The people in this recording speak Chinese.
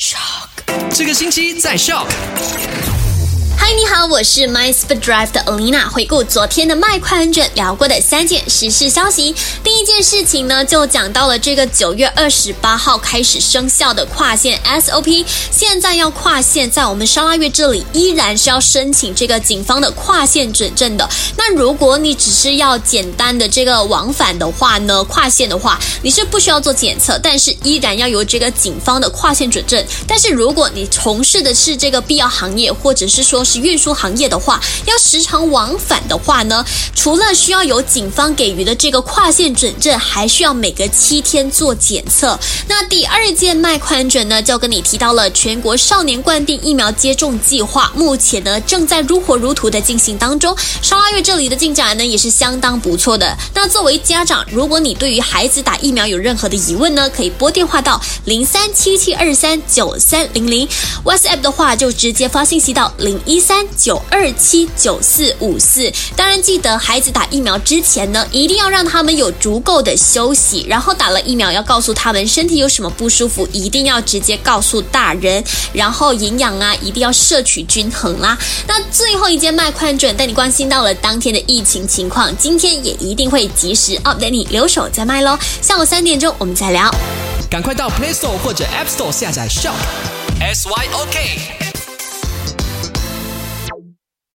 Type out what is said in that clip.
Shock，这个星期在 Shock。我是 My Speed Drive 的 Alina。回顾昨天的麦快很准聊过的三件时事消息，第一件事情呢，就讲到了这个九月二十八号开始生效的跨线 SOP。现在要跨线，在我们沙拉月这里依然是要申请这个警方的跨线准证的。那如果你只是要简单的这个往返的话呢，跨线的话，你是不需要做检测，但是依然要有这个警方的跨线准证。但是如果你从事的是这个必要行业，或者是说是运输行业的话，要时常往返的话呢，除了需要有警方给予的这个跨线准证，还需要每隔七天做检测。那第二件卖宽准呢，就跟你提到了全国少年冠病疫苗接种计划，目前呢正在如火如荼的进行当中。沙拉月这里的进展呢也是相当不错的。那作为家长，如果你对于孩子打疫苗有任何的疑问呢，可以拨电话到零三七七二三九三零零，WhatsApp 的话就直接发信息到零一。三九二七九四五四，当然记得孩子打疫苗之前呢，一定要让他们有足够的休息，然后打了疫苗要告诉他们身体有什么不舒服，一定要直接告诉大人，然后营养啊一定要摄取均衡啦。那最后一件麦快准带你关心到了当天的疫情情况，今天也一定会及时 update 你，留守在麦喽。下午三点钟我们再聊，赶快到 Play Store 或者 App Store 下载 Shop S Y O K。